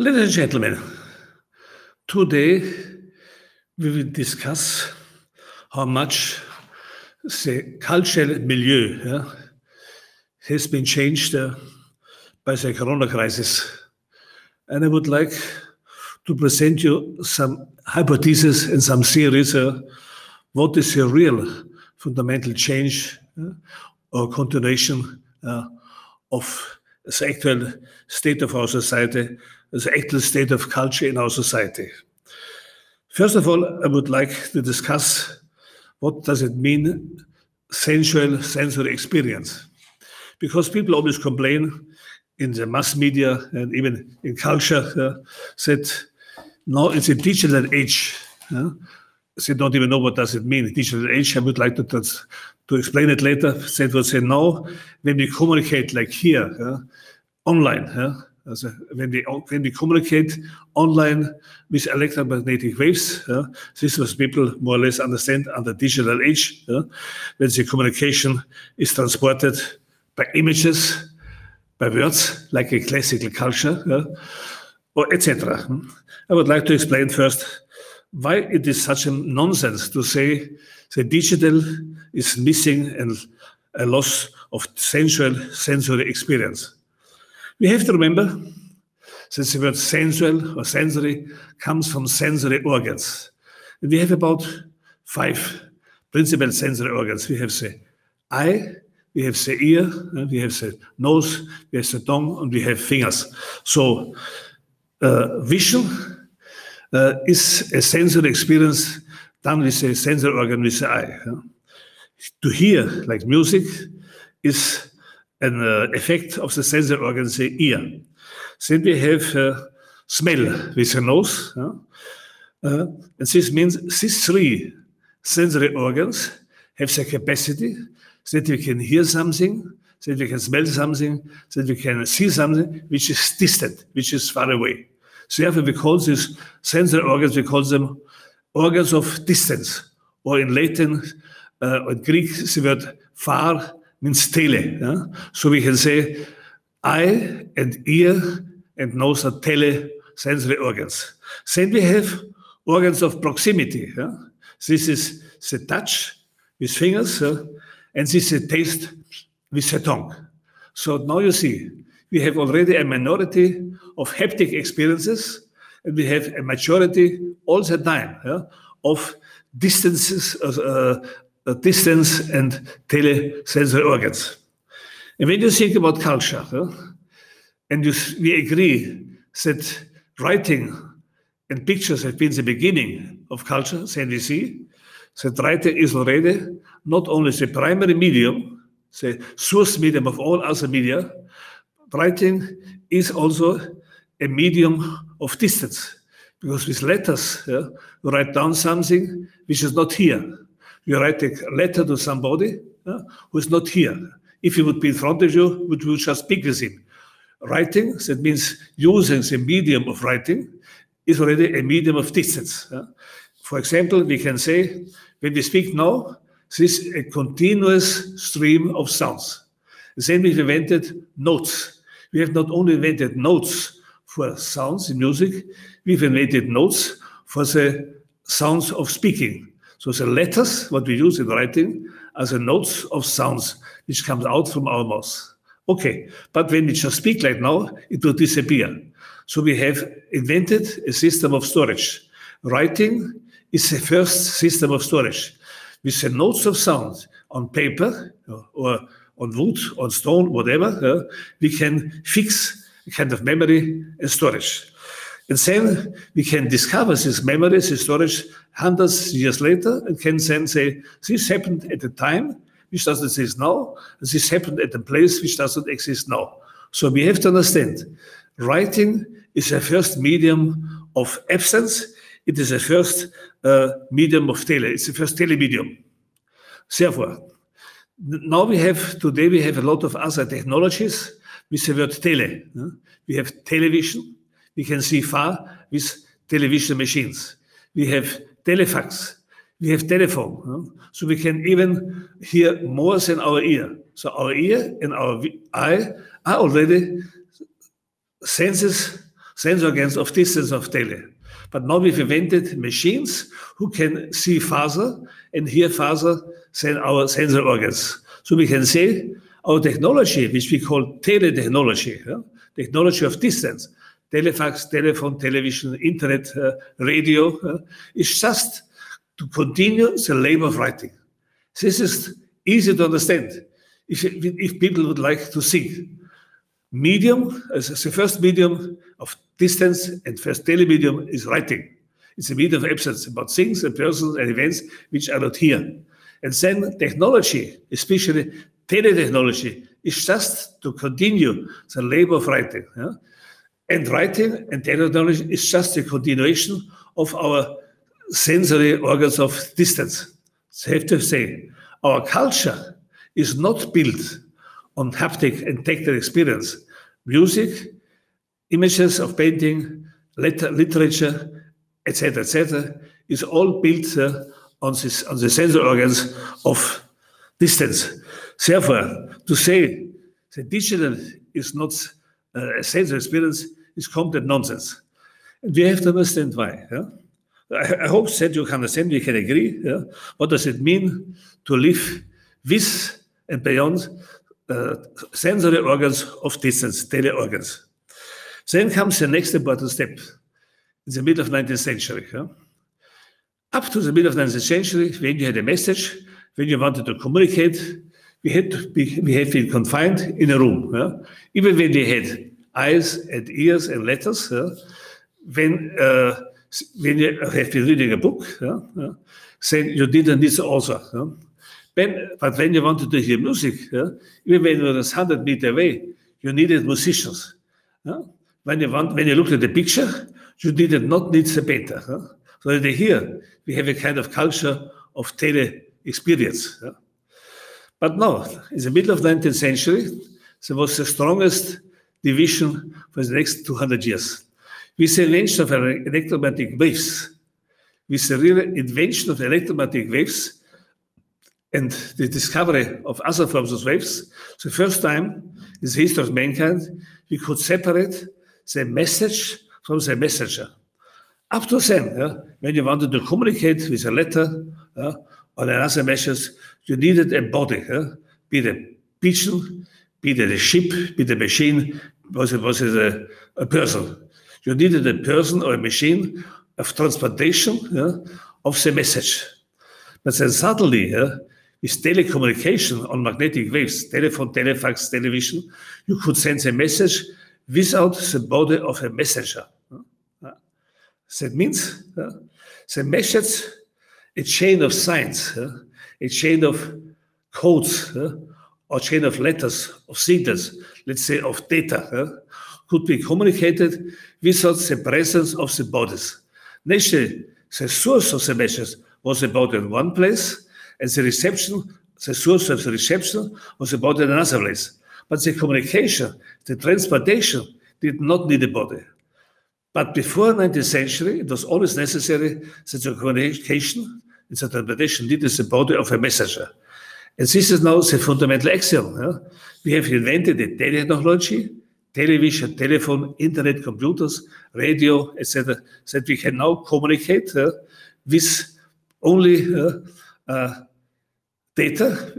Ladies and gentlemen, today we will discuss how much the cultural milieu yeah, has been changed uh, by the corona crisis. And I would like to present you some hypotheses and some theories. Uh, what is the real fundamental change uh, or continuation uh, of the actual state of our society, the actual state of culture in our society? First of all, I would like to discuss what does it mean sensual sensory experience because people always complain in the mass media and even in culture uh, that now it's a digital age. Uh, they don't even know what does it mean, digital age. I would like to, to, to explain it later. They would say no, when we communicate like here, uh, online, also when we, when we communicate online with electromagnetic waves, uh, this is what people more or less understand under digital age, uh, when the communication is transported by images, by words, like a classical culture, uh, or etc. I would like to explain first why it is such a nonsense to say the digital is missing and a loss of sensual sensory experience. We have to remember that the word sensual or sensory comes from sensory organs. And we have about five principal sensory organs. We have the eye, we have the ear, we have the nose, we have the tongue, and we have fingers. So, uh, vision uh, is a sensory experience done with a sensory organ with the eye. To hear, like music, is an uh, effect of the sensory organ, the ear. Then we have uh, smell with the nose. Uh, and this means these three sensory organs have the capacity that we can hear something, that we can smell something, that we can see something which is distant, which is far away. So therefore we call these sensory organs, we call them organs of distance, or in Latin uh, or in Greek, the word far means tele. Yeah? So we can say eye and ear and nose are tele sensory organs. Then we have organs of proximity. Yeah? This is the touch with fingers, and this is the taste with the tongue. So now you see, we have already a minority of haptic experiences, and we have a majority all the time yeah, of distances, uh, uh, distance and telesensory organs. And when you think about culture, yeah, and you, we agree that writing and pictures have been the beginning of culture, then we see that writing is already not only the primary medium, the source medium of all other media, writing is also a medium of distance. Because with letters, yeah, you write down something which is not here. You write a letter to somebody yeah, who is not here. If he would be in front of you, would you just speak with him? Writing, that means using the medium of writing, is already a medium of distance. Yeah? For example, we can say, when we speak now, this is a continuous stream of sounds. Then we've invented notes. We have not only invented notes for sounds in music, we've invented notes for the sounds of speaking. So the letters, what we use in writing, are the notes of sounds which comes out from our mouth. Okay, but when we just speak like now, it will disappear. So we have invented a system of storage. Writing is the first system of storage. With the notes of sound on paper or on wood, on stone, whatever, uh, we can fix a kind of memory and storage. And then we can discover these memories, this storage, hundreds of years later, and can then say, this happened at a time which doesn't exist now, this happened at a place which doesn't exist now. So we have to understand, writing is a first medium of absence. It is a first uh, medium of tele. It's the first telemedium. Therefore, now we have, today we have a lot of other technologies with the word tele. We have television, we can see far with television machines. We have telefax, we have telephone. So we can even hear more than our ear. So our ear and our eye are already senses sense organs of distance of tele. But now we've invented machines who can see farther and hear farther than our sensor organs. So we can say our technology, which we call tele-technology, yeah? technology of distance, telefax, telephone, television, internet, uh, radio, uh, is just to continue the labor of writing. This is easy to understand if, if people would like to see. Medium, as the first medium of distance and first telemedium is writing. It's a medium of absence about things and persons and events which are not here. And then technology, especially teletechnology, is just to continue the labor of writing. Yeah? And writing and technology is just a continuation of our sensory organs of distance. Have to say, our culture is not built on haptic and tactile experience. Music, images of painting, letter, literature, etc., etc., is all built uh, on, this, on the sensory organs of distance. Therefore, to say that digital is not uh, a sensory experience is complete nonsense. And we have to understand why. Yeah? I, I, hope that you can understand, we can agree. Yeah? What does it mean to live with and beyond uh, sensory organs of distance, tele organs? Then comes the next important step in the middle of 19th century. Yeah? Up to the middle of 19th century, when you had a message, when you wanted to communicate, we had to be, we had been confined in a room. Yeah? Even when we had eyes and ears and letters, yeah? when when you have been reading a book, yeah, then you didn't need the author. When, but when you wanted to hear music, even when it was 100 meters away, you needed musicians. When, you want, when you looked at the picture, you did not need the painter. Yeah? So here we have a kind of culture of tele experience. But no, in the middle of the 19th century, there was the strongest division for the next 200 years. With the invention of electromagnetic waves, with the real invention of electromagnetic waves and the discovery of other forms of waves, the first time in the history of mankind, we could separate the message from the messenger. Up to then, when you wanted to communicate with a letter or another message, you needed a body, yeah, be it a pigeon, be it a ship, be it a machine, was it, was it a, a person. You needed a person or a machine of transportation yeah, of the message. But then suddenly, yeah, with telecommunication on magnetic waves, telephone, telefax, television, you could send a message without the body of a messenger. That means the message, a chain of signs, a chain of codes, or chain of letters, of signals, let's say of data, could be communicated without the presence of the bodies. Naturally, the source of the message was about in one place, and the reception, the source of the reception was about in another place. But the communication, the transportation, did not need a body. But before 19th century, it was always necessary that the communication and the transportation needed the body of a messenger. And this is now the fundamental axiom. We have invented the technology, television, telephone, internet, computers, radio, etc., that we can now communicate uh, with only uh, uh, data,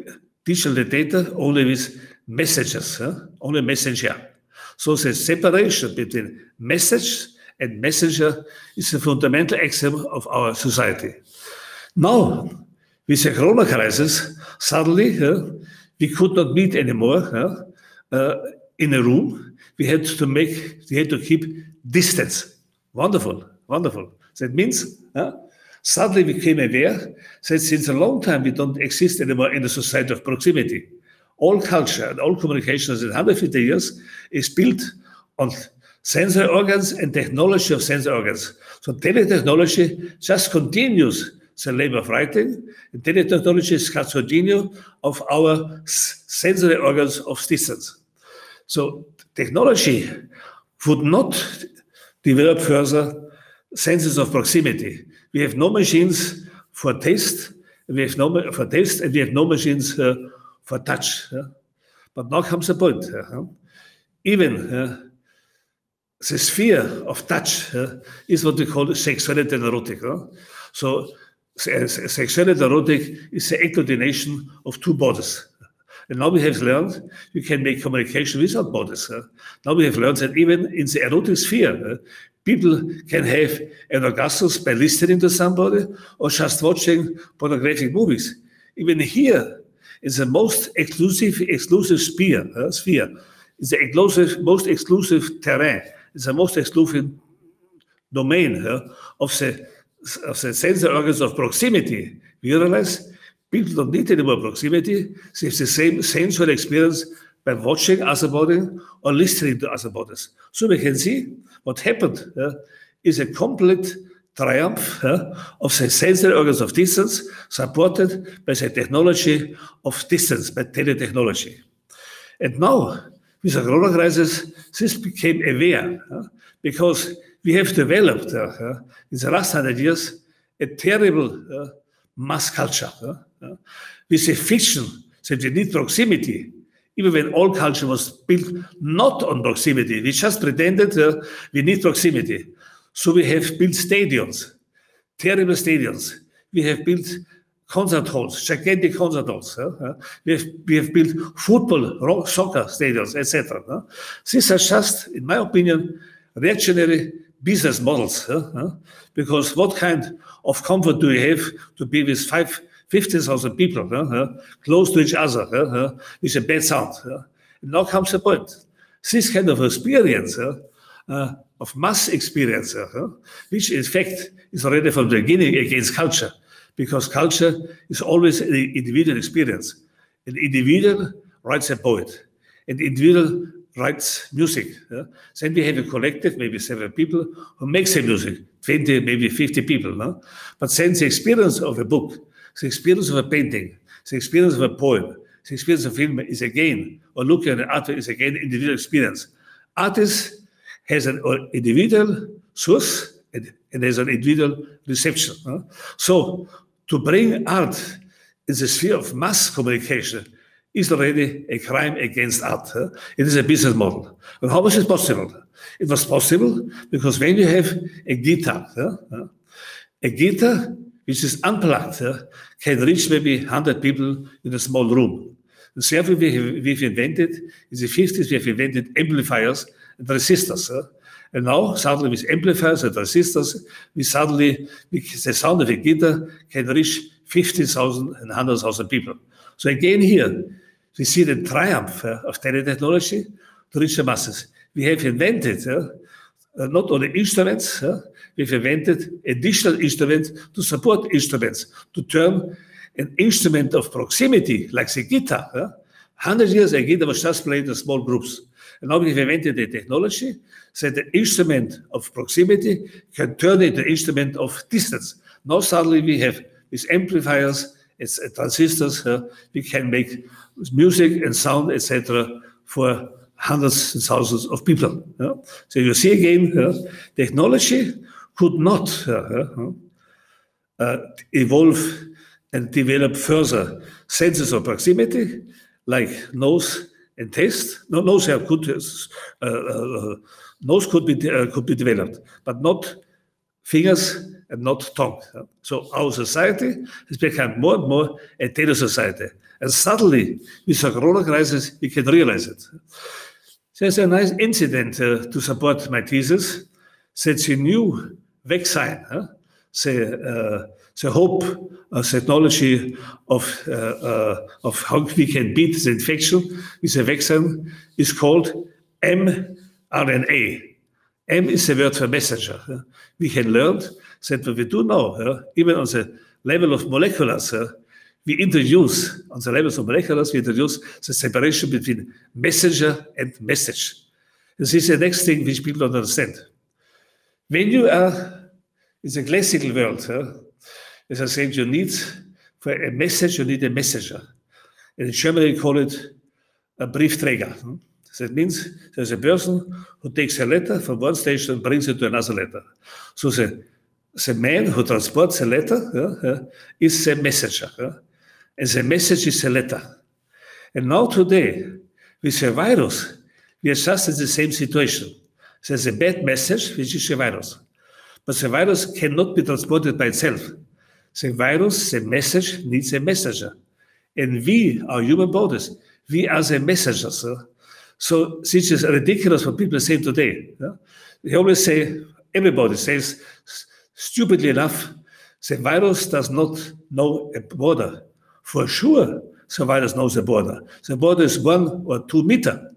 digital data, only with messages, only messenger. So the separation between message and messenger is the fundamental axiom of our society. Now, with the corona crisis, suddenly we could not meet anymore uh, in a room we had to make, we had to keep distance. Wonderful, wonderful. That means suddenly we became aware that since a long time we don't exist anymore in the society of proximity. All culture and all communications in 150 years is built on sensory organs and technology of sensory organs. So teletechnology just continues the labor of writing, teletechnology is continue of our sensory organs of distance. So technology would not develop further senses of proximity. We have no machines for taste, we have no for taste, and we have no machines uh, for touch. Yeah? But now comes the point. Uh, even uh, the sphere of touch is what we call sexuality and erotic. So sexuality and erotic is the agglutination of two bodies. And now we have learned you can make communication without bodies. Now we have learned that even in the erotic sphere, uh, people can have an orgasm by listening to somebody or just watching pornographic movies. Even here, is the most exclusive exclusive sphere, uh, sphere. It's the exclusive, most exclusive terrain. It's the most exclusive domain uh, of the of the sensory organs of proximity. We realize people don't need any more proximity. They have the same sensual experience by watching other bodies or listening to other bodies. So we can see what happened is a complete triumph of the sensory organs of distance supported by the technology of distance, by teletechnology. And now, with the corona crisis, this became aware uh, because we have developed uh, in the last hundred years a terrible mass culture with a fiction that we need proximity even when all culture was built not on proximity. We just pretended we need proximity. So we have built stadiums, terrible stadiums. We have built concert halls, gigantic concert halls. Uh, we, have, we have built football, rock, soccer stadiums, etc. Uh, these are just, in my opinion, reactionary business models. Uh, because what kind of comfort do you have to be with five, 50,000 people close to each other with a bad sound? now comes the point. This kind of experience uh, of mass experience, which in fact is already from the beginning against culture, because culture is always an individual experience. An individual writes a poet, an individual writes music. Uh, then we have a collective, maybe seven people, who makes the music, 20, maybe 50 people. No? But then the experience of a book, the experience of a painting, the experience of a poem, the experience of film is again, or looking at an art is again individual experience. Artists has an individual source and, and has an individual reception. So to bring art in the sphere of mass communication is already a crime against art. It is a business model. And how was it possible? It was possible because when you have a guitar, a guitar which is unplugged can reach maybe 100 people in a small room. And therefore, we have, we've invented, in the 50s, we have invented amplifiers and resistors. Uh, and now, suddenly, with amplifiers and resistors, we suddenly, with the sound of a guitar, can reach 50,000 and 100,000 people. So again, here, we see the triumph uh, of teletechnology to reach the masses. We have invented uh, not only instruments, uh, we've invented additional instruments to support instruments, to turn an instrument of proximity, like the guitar. Uh, 100 years ago, guitar was just played in small groups. And now we've invented a technology that the instrument of proximity can turn into instrument of distance. Now suddenly we have with amplifiers, it's uh, transistors, uh, we can make music and sound, etc., for hundreds and thousands of people. Yeah? So you see again, uh, technology could not uh, uh, evolve and develop further senses of proximity, like nose and taste. No, nose could uh, uh, nose could be uh, could be developed, but not fingers and not tongue. So our society has become more and more a tele society, and suddenly with the Corona crisis, we can realize it. There's a nice incident uh, to support my thesis. That the new vaccine, huh? the the hope uh, technology of, uh, uh, of how we can beat the infection with a vaccine is called mRNA. M is the word for messenger. We can learn that what we do now, even on the level of moleculars, we introduce, on the levels of moleculars, we introduce the separation between messenger and message. This is the next thing which people don't understand. When you are in the classical world, as I said, you need for a message, you need a messenger. In Germany, we call it a briefträger. Hm? That means there's a person who takes a letter from one station and brings it to another letter. So the, the man who transports a letter yeah, yeah, is the messenger. Yeah? And the message is a letter. And now today, with the virus, we are just in the same situation. There's a bad message, which is a virus. But the virus cannot be transported by itself. The virus, the message, needs a messenger. And we are human bodies. We are the messengers. huh? So this is ridiculous what people say today. yeah. They always say, everybody says, stupidly enough, the virus does not know a border. For sure, the virus knows a border. The border is one or two meter.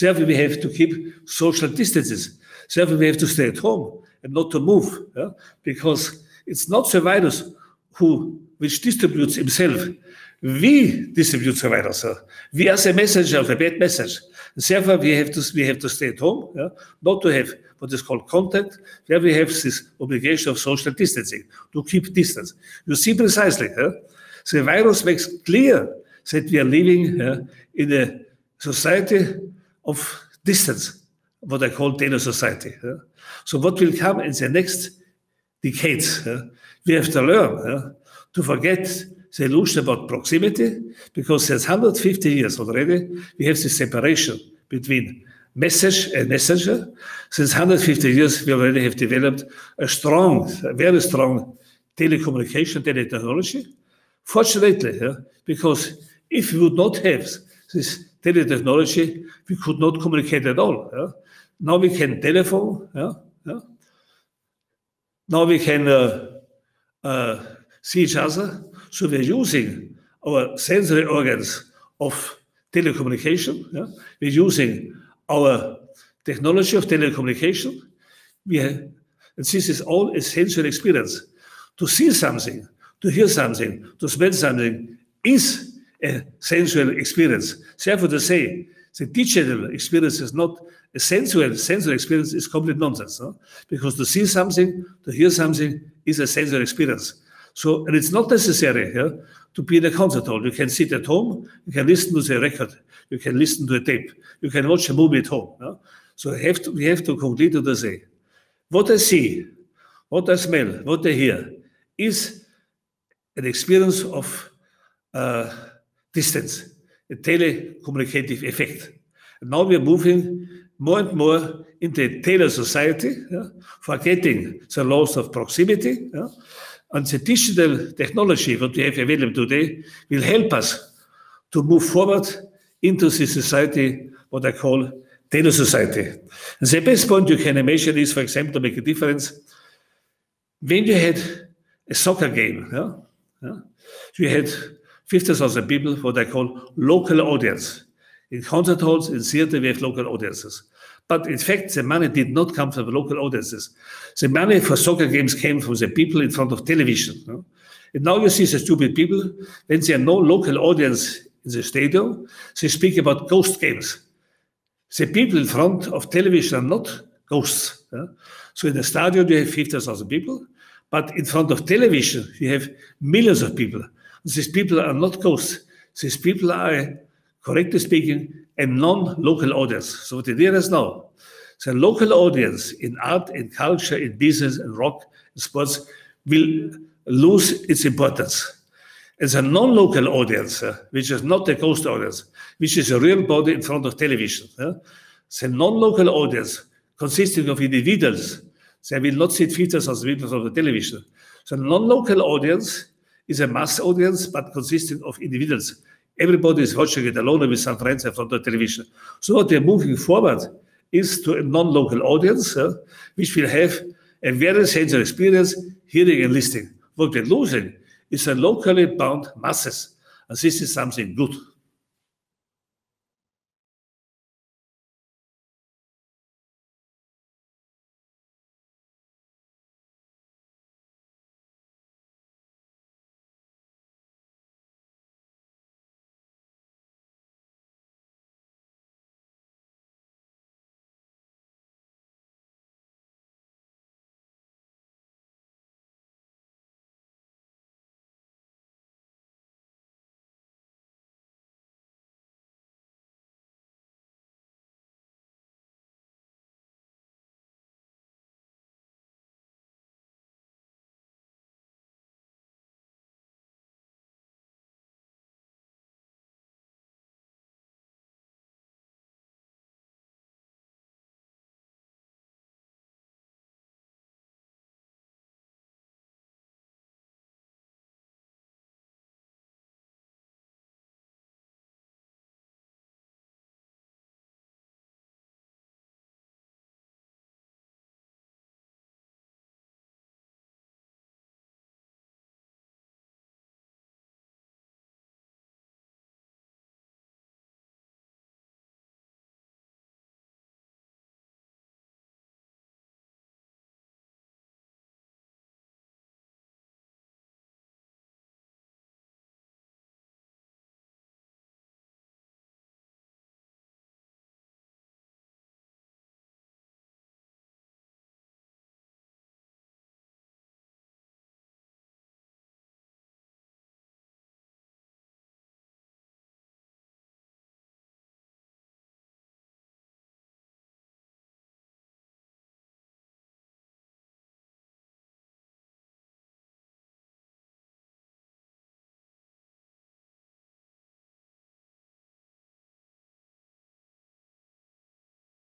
Therefore, we have to keep social distances. Therefore, we have to stay at home and not to move, yeah? because it's not the virus who which distributes himself. We distribute the virus. We are the messenger of a bad message. Therefore, we have to we have to stay at home, yeah? not to have what is called contact. Where we have this obligation of social distancing to keep distance. You see precisely. huh? The virus makes clear that we are living uh, in a society of distance, what I call data society. So what will come in the next decades? We have to learn to forget the illusion about proximity, because since 150 years already, we have this separation between message and messenger. Since 150 years, we already have developed a strong, a very strong telecommunication, teletechnology. Fortunately, because if we would not have this teletechnology, we could not communicate at all. Now we can telephone. Now we can uh, see each other. So we're using our sensory organs of telecommunication. yeah. We're using our technology of telecommunication. We have, and this is all a sensory experience. To see something, to hear something, to smell something is a sensual experience. Therefore, to say the digital experience is not a sensual sensory experience is complete nonsense. no? Because to see something, to hear something is a sensory experience. So, and it's not necessary yeah, to be in a concert hall. You can sit at home, you can listen to the record, you can listen to a tape, you can watch a movie at home. yeah. So, we have to, we have to conclude to say, what I see, what I smell, what I hear is an experience of uh, distance, a telecommunicative effect. And now we are moving more and more into a tele society, yeah, forgetting the laws of proximity. yeah. And the digital technology, what we have available today, will help us to move forward into the society, what I call tele society. And the best point you can imagine is, for example, to make a difference, when you had a soccer game, yeah, you had 50,000 people, what I call local audience. In concert halls, in theater, we have local audiences. But in fact, the money did not come from the local audiences. The money for soccer games came from the people in front of television. no? And now you see the stupid people, when there are no local audience in the stadium, they speak about ghost games. The people in front of television are not ghosts. So in the stadium, you have 50,000 people, but in front of television, you have millions of people. These people are not ghosts. These people are, correctly speaking, a non-local audience. So what the idea is now, the local audience in art, in culture, in business, in rock, in sports will lose its importance. It's a non-local audience, uh, which is not a ghost audience, which is a real body in front of television, uh, the non-local audience consisting of individuals, they will not 50,000 people in front of the television. The non-local audience is a mass audience, but consisting of individuals. Everybody is watching it alone with some friends in front of the television. So what we are moving forward is to a non-local audience, uh, which will have a very sensory experience, hearing and listening. What we're losing is a locally bound masses. And this is something good.